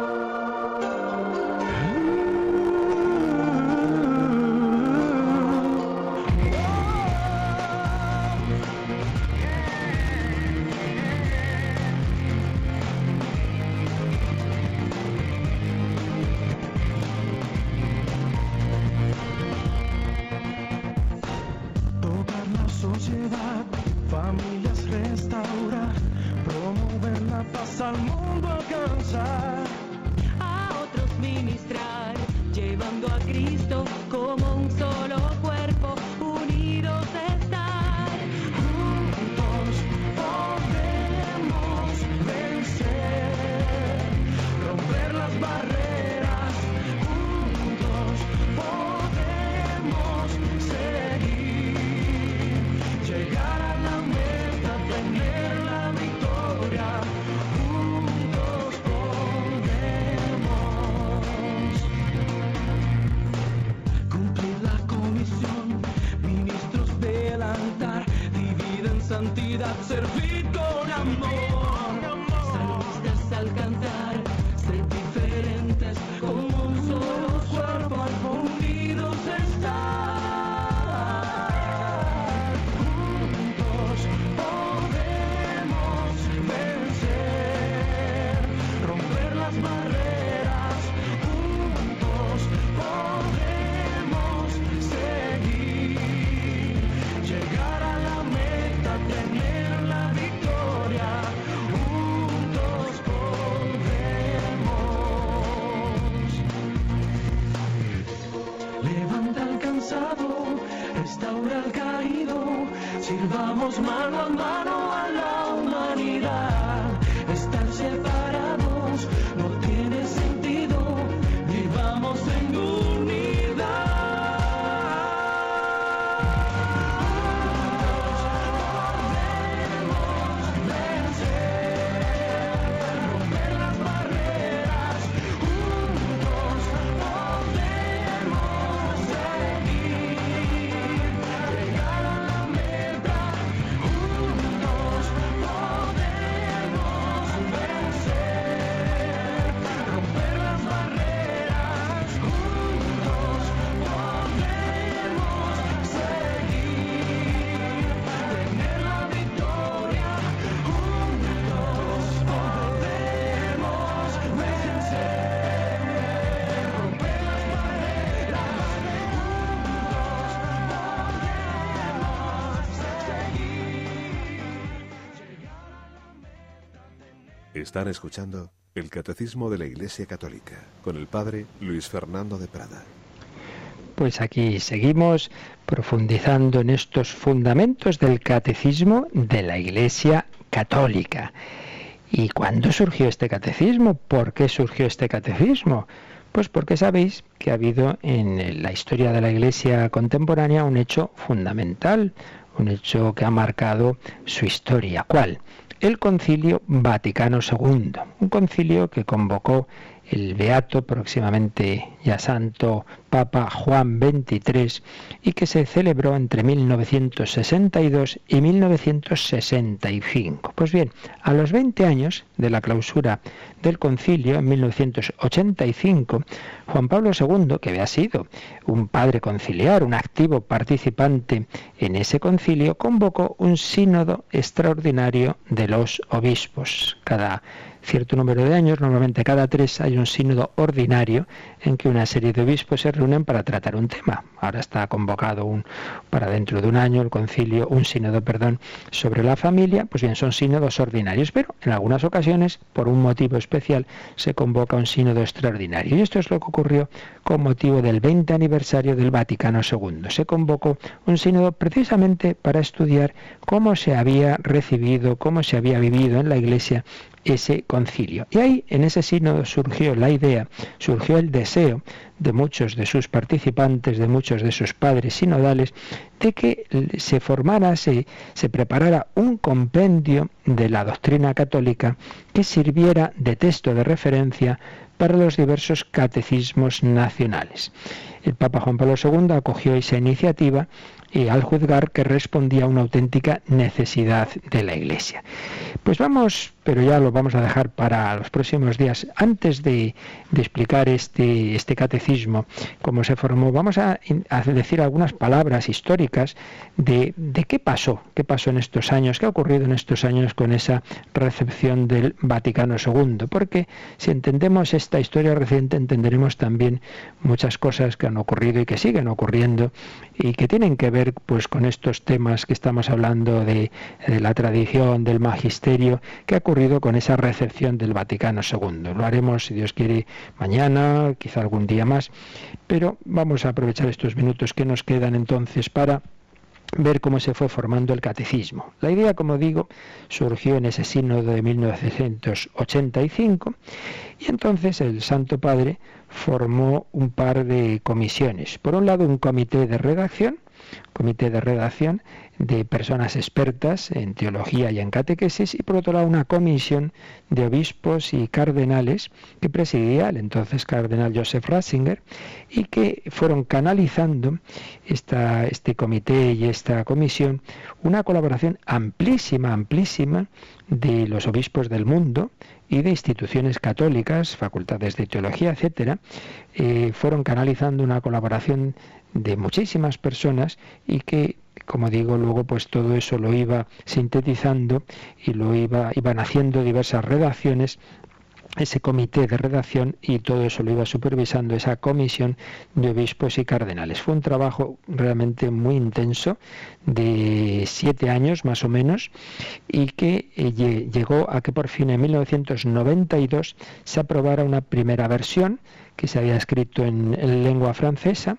Están escuchando el Catecismo de la Iglesia Católica con el Padre Luis Fernando de Prada. Pues aquí seguimos profundizando en estos fundamentos del Catecismo de la Iglesia Católica. ¿Y cuándo surgió este catecismo? ¿Por qué surgió este catecismo? Pues porque sabéis que ha habido en la historia de la Iglesia contemporánea un hecho fundamental, un hecho que ha marcado su historia. ¿Cuál? El Concilio Vaticano II, un concilio que convocó el beato próximamente ya santo Papa Juan XXIII y que se celebró entre 1962 y 1965. Pues bien, a los 20 años de la clausura del concilio, en 1985, Juan Pablo II, que había sido un padre conciliar, un activo participante en ese concilio, convocó un sínodo extraordinario de los obispos. Cada cierto número de años, normalmente cada tres, hay un sínodo ordinario en que una serie de obispos se reúnen para tratar un tema. Ahora está convocado un, para dentro de un año el concilio, un sínodo, perdón, sobre la familia, pues bien, son sínodos ordinarios, pero en algunas ocasiones, por un motivo especial, se convoca un sínodo extraordinario. Y esto es lo que ocurrió con motivo del 20 aniversario del Vaticano II. Se convocó un sínodo precisamente para estudiar cómo se había recibido, cómo se había vivido en la Iglesia ese concilio. Y ahí, en ese sínodo, surgió la idea, surgió el deseo de muchos de sus participantes, de muchos de sus padres sinodales, de que se formara, se, se preparara un compendio de la doctrina católica que sirviera de texto de referencia para los diversos catecismos nacionales. El Papa Juan Pablo II acogió esa iniciativa y al juzgar que respondía a una auténtica necesidad de la Iglesia. Pues vamos, pero ya lo vamos a dejar para los próximos días. Antes de, explicar este, este catecismo, cómo se formó, vamos a, decir algunas palabras históricas de, de, qué pasó, qué pasó en estos años, qué ha ocurrido en estos años con esa recepción del Vaticano II. Porque si entendemos esta historia reciente, entenderemos también muchas cosas que han ocurrido y que siguen ocurriendo y que tienen que ver pues con estos temas que estamos hablando de, la tradición, del magisterio, que ha ocurrido con esa recepción del Vaticano II. Lo haremos, si Dios quiere, mañana, quizá algún día más, pero vamos a aprovechar estos minutos que nos quedan entonces para ver cómo se fue formando el catecismo. La idea, como digo, surgió en ese sínodo de 1985 y entonces el Santo Padre formó un par de comisiones. Por un lado, un comité de redacción, comité de redacción de personas expertas en teología y en catequesis y por otro lado una comisión de obispos y cardenales que presidía el entonces cardenal Joseph Ratzinger y que fueron canalizando esta, este comité y esta comisión una colaboración amplísima, amplísima de los obispos del mundo y de instituciones católicas, facultades de teología, etcétera, eh, fueron canalizando una colaboración de muchísimas personas y que como digo, luego pues todo eso lo iba sintetizando y lo iba iban haciendo diversas redacciones ese comité de redacción y todo eso lo iba supervisando esa comisión de obispos y cardenales. Fue un trabajo realmente muy intenso, de siete años más o menos, y que eh, llegó a que por fin en 1992 se aprobara una primera versión que se había escrito en lengua francesa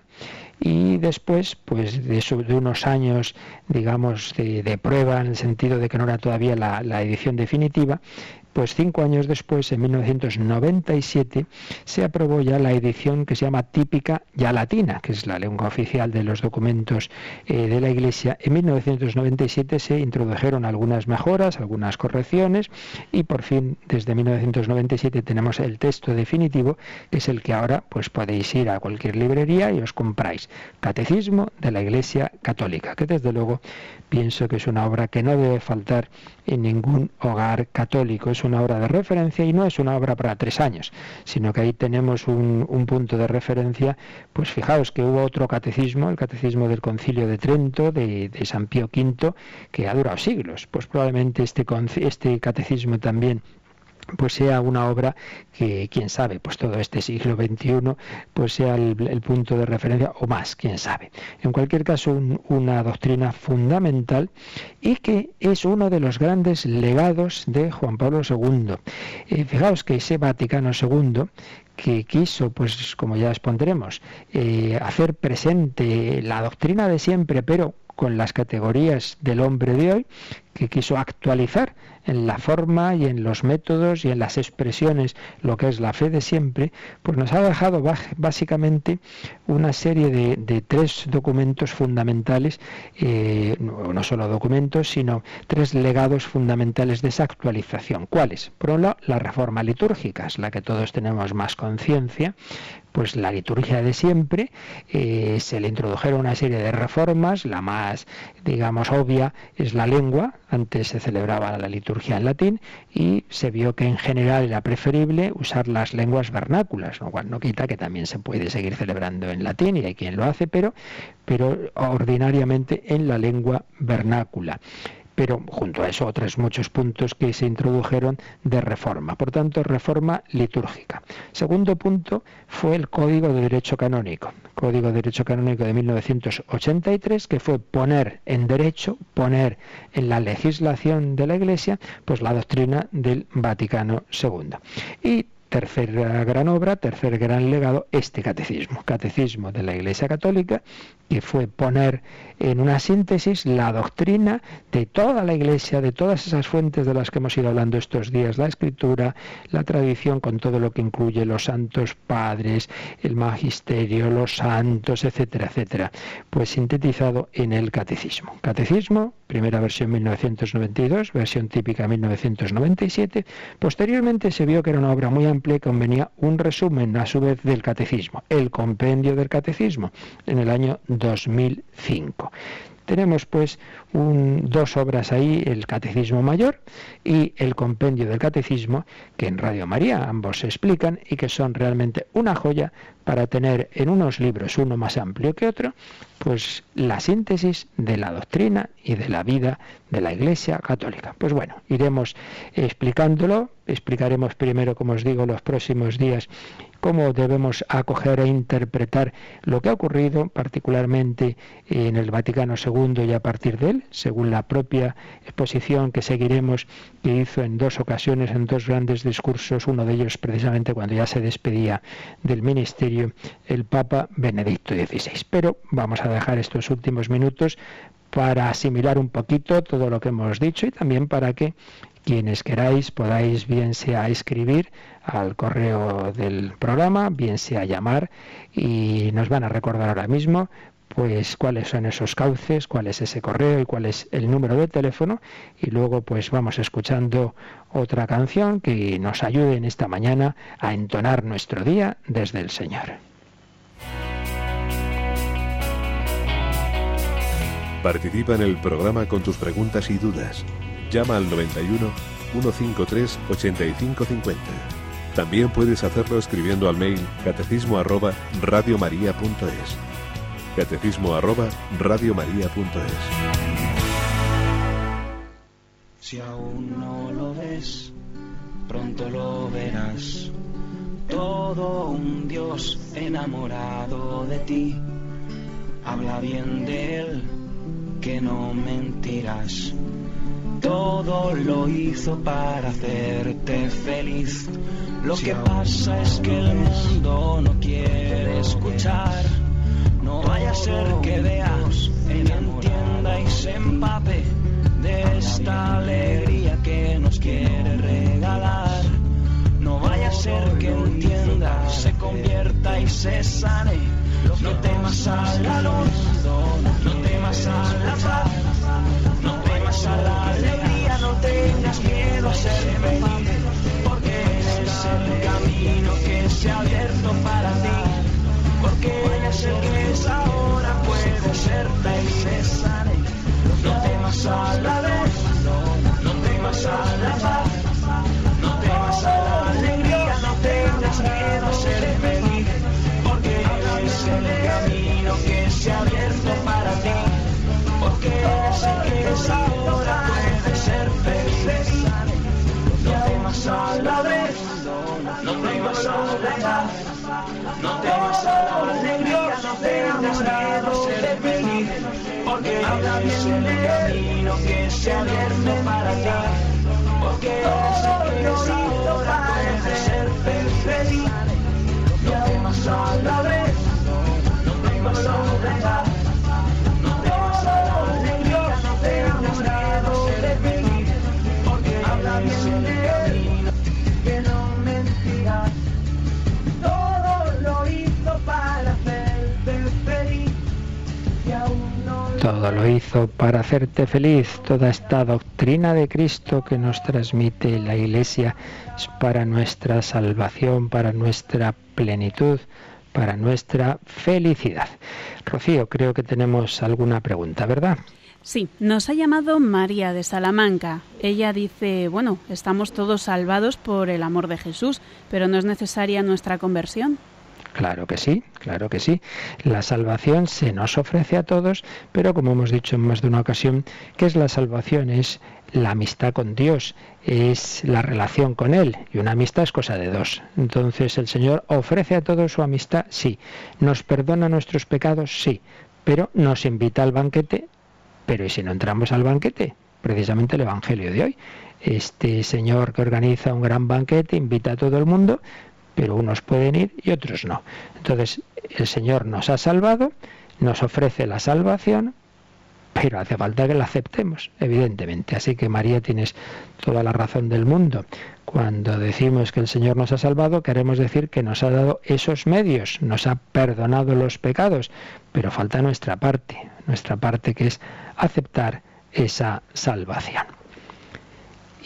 y después pues de, de unos años digamos de, prueba en el sentido de que no era todavía la, la edición definitiva pues cinco años después, en 1997, se aprobó ya la edición que se llama típica ya latina, que es la lengua oficial de los documentos eh, de la Iglesia. En 1997 se introdujeron algunas mejoras, algunas correcciones, y por fin, desde 1997, tenemos el texto definitivo, que es el que ahora pues podéis ir a cualquier librería y os compráis. Catecismo de la Iglesia Católica, que desde luego pienso que es una obra que no debe faltar en ningún hogar católico. Una obra de referencia y no es una obra para tres años, sino que ahí tenemos un, punto de referencia. Pues fijaos que hubo otro catecismo, el catecismo del Concilio de Trento, de, de San Pío V, que ha durado siglos. Pues probablemente este, este catecismo también pues sea una obra que, quién sabe, pues todo este siglo XXI, pues sea el, punto de referencia o más, quién sabe. En cualquier caso, una doctrina fundamental y que es uno de los grandes legados de Juan Pablo II. Eh, fijaos que ese Vaticano II que quiso, pues como ya expondremos, eh, hacer presente la doctrina de siempre, pero con las categorías del hombre de hoy, que quiso actualizar en la forma y en los métodos y en las expresiones lo que es la fe de siempre, pues nos ha dejado básicamente una serie de, tres documentos fundamentales, eh, no, solo documentos, sino tres legados fundamentales de esa actualización. ¿Cuáles? Por un lado, la reforma litúrgica, es la que todos tenemos más conciencia, pues la liturgia de siempre, eh, se le introdujeron una serie de reformas, la más, digamos, obvia es la lengua, antes se celebraba la liturgia en latín y se vio que en general era preferible usar las lenguas vernáculas, lo cual no quita que también se puede seguir celebrando en latín y hay quien lo hace, pero, pero ordinariamente en la lengua vernácula pero junto a eso otros muchos puntos que se introdujeron de reforma. Por tanto, reforma litúrgica. Segundo punto fue el Código de Derecho Canónico. Código de Derecho Canónico de 1983, que fue poner en derecho, poner en la legislación de la Iglesia, pues la doctrina del Vaticano II. Y tercera gran obra, tercer gran legado, este catecismo, catecismo de la Iglesia Católica, que fue poner en una síntesis la doctrina de toda la Iglesia, de todas esas fuentes de las que hemos ido hablando estos días, la escritura, la tradición, con todo lo que incluye los santos padres, el magisterio, los santos, etcétera, etcétera, pues sintetizado en el catecismo. Catecismo, primera versión 1992, versión típica 1997, posteriormente se vio que era una obra muy convenía un resumen a su vez del catecismo, el compendio del catecismo, en el año 2005. Tenemos pues dos obras ahí, el Catecismo Mayor y el Compendio del Catecismo, que en Radio María ambos se explican y que son realmente una joya para tener en unos libros, uno más amplio que otro, pues la síntesis de la doctrina y de la vida de la Iglesia Católica. Pues bueno, iremos explicándolo, explicaremos primero, como os digo, los próximos días cómo debemos acoger e interpretar lo que ha ocurrido, particularmente en el Vaticano II y a partir de él, según la propia exposición que seguiremos, que hizo en dos ocasiones, en dos grandes discursos, uno de ellos precisamente cuando ya se despedía del ministerio, el Papa Benedicto XVI. Pero vamos a dejar estos últimos minutos para asimilar un poquito todo lo que hemos dicho y también para que quienes queráis podáis bien sea escribir al correo del programa, bien sea llamar y nos van a recordar ahora mismo pues cuáles son esos cauces, cuál es ese correo y cuál es el número de teléfono y luego pues vamos escuchando otra canción que nos ayude en esta mañana a entonar nuestro día desde el Señor. Participa en el programa con tus preguntas y dudas. Llama al 91 153 8550. También puedes hacerlo escribiendo al mail catecismo. Catecismo arroba radiomaria.es. Si aún no lo ves, pronto lo verás. Todo un Dios enamorado de ti. Habla bien de él que no mentirás. Todo lo hizo para hacerte feliz. Lo que pasa es que el mundo no quiere escuchar. No vaya a ser que veas, entienda y se empape de esta alegría que nos quiere regalar. No vaya a ser que entienda, se convierta y se sane. No temas a la luz, no temas a la paz, no temas a la alegría, no tengas miedo a ser feliz, porque es el camino que se ha abierto para ti, porque es el que es ahora, puede ser feliz, no temas a la luz, no temas a la paz, no temas a la alegría, no tengas miedo a ser feliz el camino que se ha abierto para ti, porque sé que es ahora puede ser feliz. No temas a la vez, no temas a la paz, no temas a la alegría, no miedo a ser feliz, porque es el camino que se abierto para ti, porque sé que es ahora puede ser feliz. No temas a la vez. Todo lo hizo para hacerte feliz. Toda esta doctrina de Cristo que nos transmite la Iglesia es para nuestra salvación, para nuestra plenitud para nuestra felicidad. Rocío, creo que tenemos alguna pregunta, ¿verdad? Sí, nos ha llamado María de Salamanca. Ella dice, bueno, estamos todos salvados por el amor de Jesús, pero ¿no es necesaria nuestra conversión? Claro que sí, claro que sí. La salvación se nos ofrece a todos, pero como hemos dicho en más de una ocasión, ¿qué es la salvación? Es la amistad con Dios, es la relación con Él, y una amistad es cosa de dos. Entonces el Señor ofrece a todos su amistad, sí. Nos perdona nuestros pecados, sí. Pero nos invita al banquete, pero ¿y si no entramos al banquete? precisamente el Evangelio de hoy. Este señor que organiza un gran banquete invita a todo el mundo, pero unos pueden ir y otros no. Entonces, el Señor nos ha salvado, nos ofrece la salvación, pero hace falta que la aceptemos, evidentemente. Así que María tienes toda la razón del mundo. Cuando decimos que el Señor nos ha salvado, queremos decir que nos ha dado esos medios, nos ha perdonado los pecados, pero falta nuestra parte, nuestra parte que es aceptar esa salvación.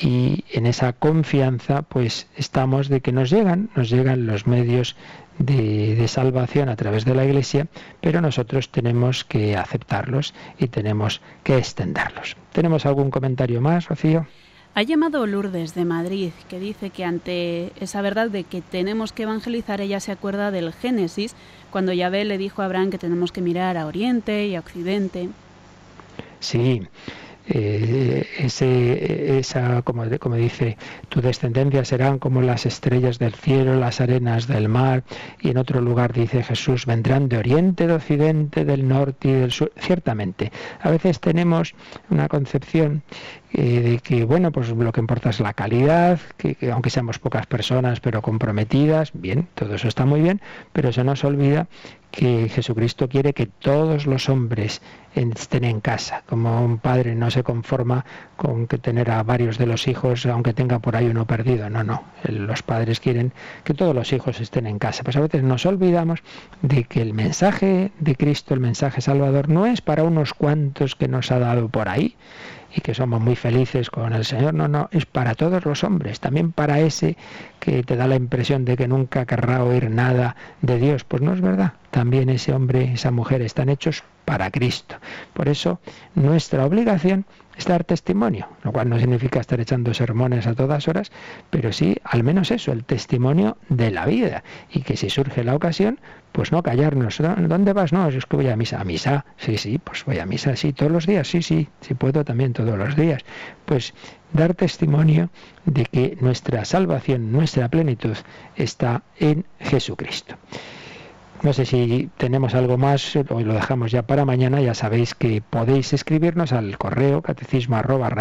Y en esa confianza, pues estamos de que nos llegan, nos llegan los medios de, salvación a través de la Iglesia, pero nosotros tenemos que aceptarlos y tenemos que extenderlos. ¿Tenemos algún comentario más, Rocío? Ha llamado Lourdes de Madrid, que dice que ante esa verdad de que tenemos que evangelizar, ella se acuerda del Génesis, cuando Yahvé le dijo a Abraham que tenemos que mirar a Oriente y a Occidente. Sí, eh, ese, esa, como, como dice, tu descendencia serán como las estrellas del cielo, las arenas del mar, y en otro lugar dice Jesús, vendrán de oriente, de occidente, del norte y del sur. Ciertamente, a veces tenemos una concepción eh, de que, bueno, pues lo que importa es la calidad, que, aunque seamos pocas personas, pero comprometidas, bien, todo eso está muy bien, pero se nos olvida que Jesucristo quiere que todos los hombres estén en casa, como un padre no se conforma con que tener a varios de los hijos, aunque tenga por ahí uno perdido, no, no, los padres quieren que todos los hijos estén en casa. Pues a veces nos olvidamos de que el mensaje de Cristo, el mensaje salvador, no es para unos cuantos que nos ha dado por ahí, y que somos muy felices con el Señor. No, no, es para todos los hombres, también para ese que te da la impresión de que nunca querrá oír nada de Dios. Pues no es verdad. También ese hombre, esa mujer están hechos para Cristo. Por eso nuestra obligación es dar testimonio, lo cual no significa estar echando sermones a todas horas, pero sí al menos eso, el testimonio de la vida. Y que si surge la ocasión, pues no callarnos. ¿Dónde vas? No, es que voy a misa. ¿A misa? Sí, sí, pues voy a misa, sí, todos los días, sí, sí, si puedo también todos los días. Pues dar testimonio de que nuestra salvación, nuestra plenitud está en Jesucristo. No sé si tenemos algo más, hoy lo dejamos ya para mañana. Ya sabéis que podéis escribirnos al correo catecismo arroba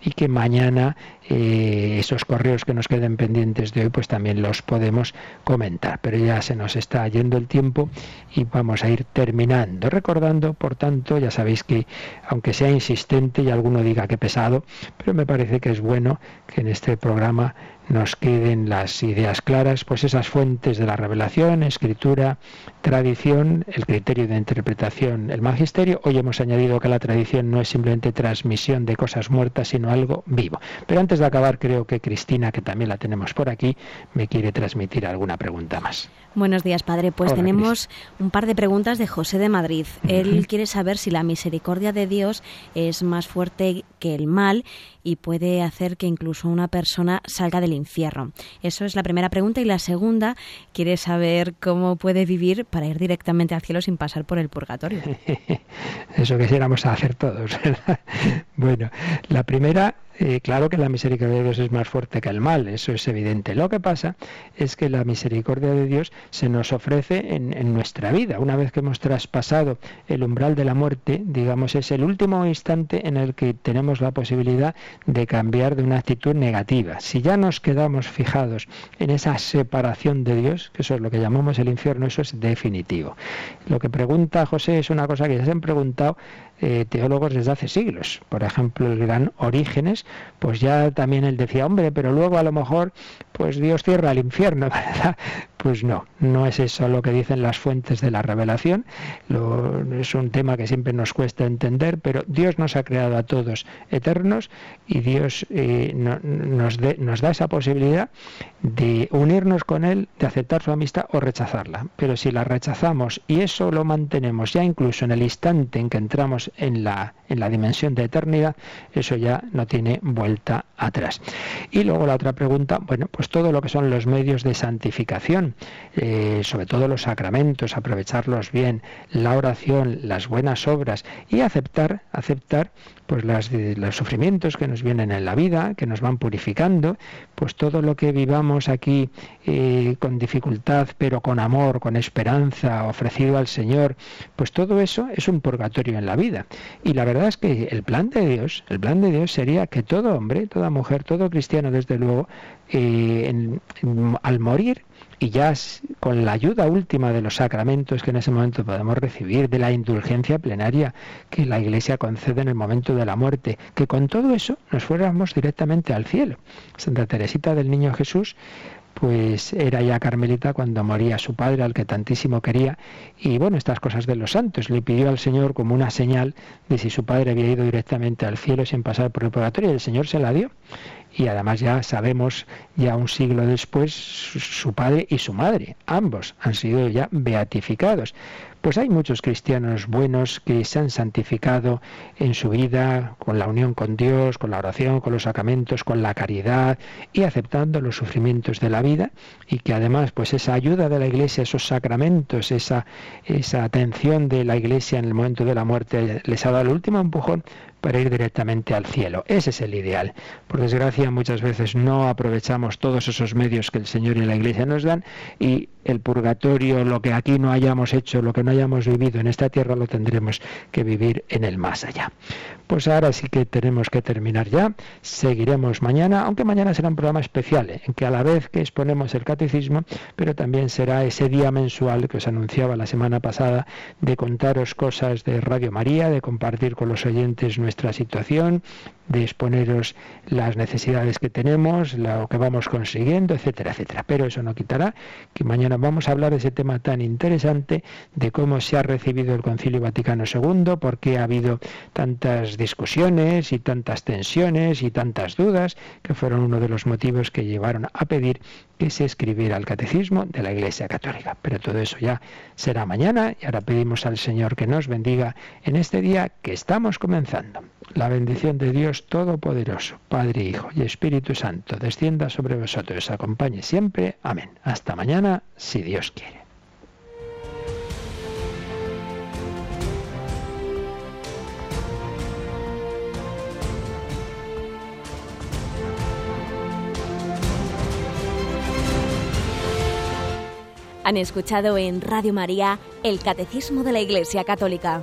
y que mañana eh, esos correos que nos queden pendientes de hoy pues también los podemos comentar. Pero ya se nos está yendo el tiempo y vamos a ir terminando. Recordando, por tanto, ya sabéis que aunque sea insistente y alguno diga que pesado, pero me parece que es bueno que en este programa nos queden las ideas claras, pues esas fuentes de la revelación, escritura, tradición, el criterio de interpretación, el magisterio. Hoy hemos añadido que la tradición no es simplemente transmisión de cosas muertas, sino algo vivo. Pero antes de acabar, creo que Cristina, que también la tenemos por aquí, me quiere transmitir alguna pregunta más. Buenos días, padre. Pues tenemos un par de preguntas de José de Madrid. Él quiere saber si la misericordia de Dios es más fuerte que el mal y puede hacer que incluso una persona salga del infierno. Eso es la primera pregunta. Y la segunda quiere saber cómo puede vivir para ir directamente al cielo sin pasar por el purgatorio. Eso quisiéramos hacer todos. bueno, la primera eh, claro que la misericordia de Dios es más fuerte que el mal, eso es evidente. Lo que pasa es que la misericordia de Dios se nos ofrece en, en, nuestra vida. Una vez que hemos traspasado el umbral de la muerte, digamos, es el último instante en el que tenemos la posibilidad de cambiar de una actitud negativa. Si ya nos quedamos fijados en esa separación de Dios, que eso es lo que llamamos el infierno, eso es definitivo. Lo que pregunta José es una cosa que ya se han preguntado eh, teólogos desde hace siglos. Por ejemplo, el gran Orígenes, pues ya también él decía, hombre, pero luego a lo mejor, pues Dios cierra el infierno, ¿verdad? Pues no, no es eso lo que dicen las fuentes de la revelación. es un tema que siempre nos cuesta entender, pero Dios nos ha creado a todos eternos y Dios eh, nos, nos da esa posibilidad de unirnos con Él, de aceptar su amistad o rechazarla. Pero si la rechazamos y eso lo mantenemos ya incluso en el instante en que entramos en la, en la dimensión de eternidad, eso ya no tiene vuelta atrás. Y luego la otra pregunta, bueno, pues todo lo que son los medios de santificación eh, sobre todo los sacramentos, aprovecharlos bien, la oración, las buenas obras y aceptar, aceptar pues las, los sufrimientos que nos vienen en la vida, que nos van purificando, pues todo lo que vivamos aquí eh, con dificultad, pero con amor, con esperanza, ofrecido al Señor, pues todo eso es un purgatorio en la vida. Y la verdad es que el plan de Dios, el plan de Dios sería que todo hombre, toda mujer, todo cristiano, desde luego, eh, al morir y ya con la ayuda última de los sacramentos que en ese momento podemos recibir, de la indulgencia plenaria que la Iglesia concede en el momento de la muerte, que con todo eso nos fuéramos directamente al cielo. Santa Teresita del Niño Jesús pues era ya carmelita cuando moría su padre, al que tantísimo quería. Y bueno, estas cosas de los santos. Le pidió al Señor como una señal de si su padre había ido directamente al cielo sin pasar por el purgatorio. Y el Señor se la dio y además ya sabemos, ya un siglo después, su padre y su madre, ambos han sido ya beatificados. Pues hay muchos cristianos buenos que se han santificado en su vida con la unión con Dios, con la oración, con los sacramentos, con la caridad y aceptando los sufrimientos de la vida y que además pues esa ayuda de la Iglesia, esos sacramentos, esa, esa atención de la Iglesia en el momento de la muerte les ha dado el último empujón para ir directamente al cielo. Ese es el ideal. Por desgracia, muchas veces no aprovechamos todos esos medios que el Señor y la Iglesia nos dan y el purgatorio, lo que aquí no hayamos hecho, lo que no hayamos vivido en esta tierra, lo tendremos que vivir en el más allá. Pues ahora sí que tenemos que terminar ya. Seguiremos mañana, aunque mañana será un programa especial, ¿eh? en que a la vez que exponemos el catecismo, pero también será ese día mensual que os anunciaba la semana pasada de contaros cosas de Radio María, de compartir con los oyentes nuestra situación, de exponeros las necesidades que tenemos, lo que vamos consiguiendo, etcétera, etcétera. Pero eso no quitará que mañana vamos a hablar de ese tema tan interesante de cómo se ha recibido el Concilio Vaticano II, por qué ha habido tantas discusiones y tantas tensiones y tantas dudas, que fueron uno de los motivos que llevaron a pedir que se escribiera el catecismo de la Iglesia Católica. Pero todo eso ya será mañana y ahora pedimos al Señor que nos bendiga en este día que estamos comenzando. La bendición de Dios Todopoderoso, Padre, Hijo y Espíritu Santo, descienda sobre vosotros, os acompañe siempre. Amén. Hasta mañana, si Dios quiere. Han escuchado en Radio María el Catecismo de la Iglesia Católica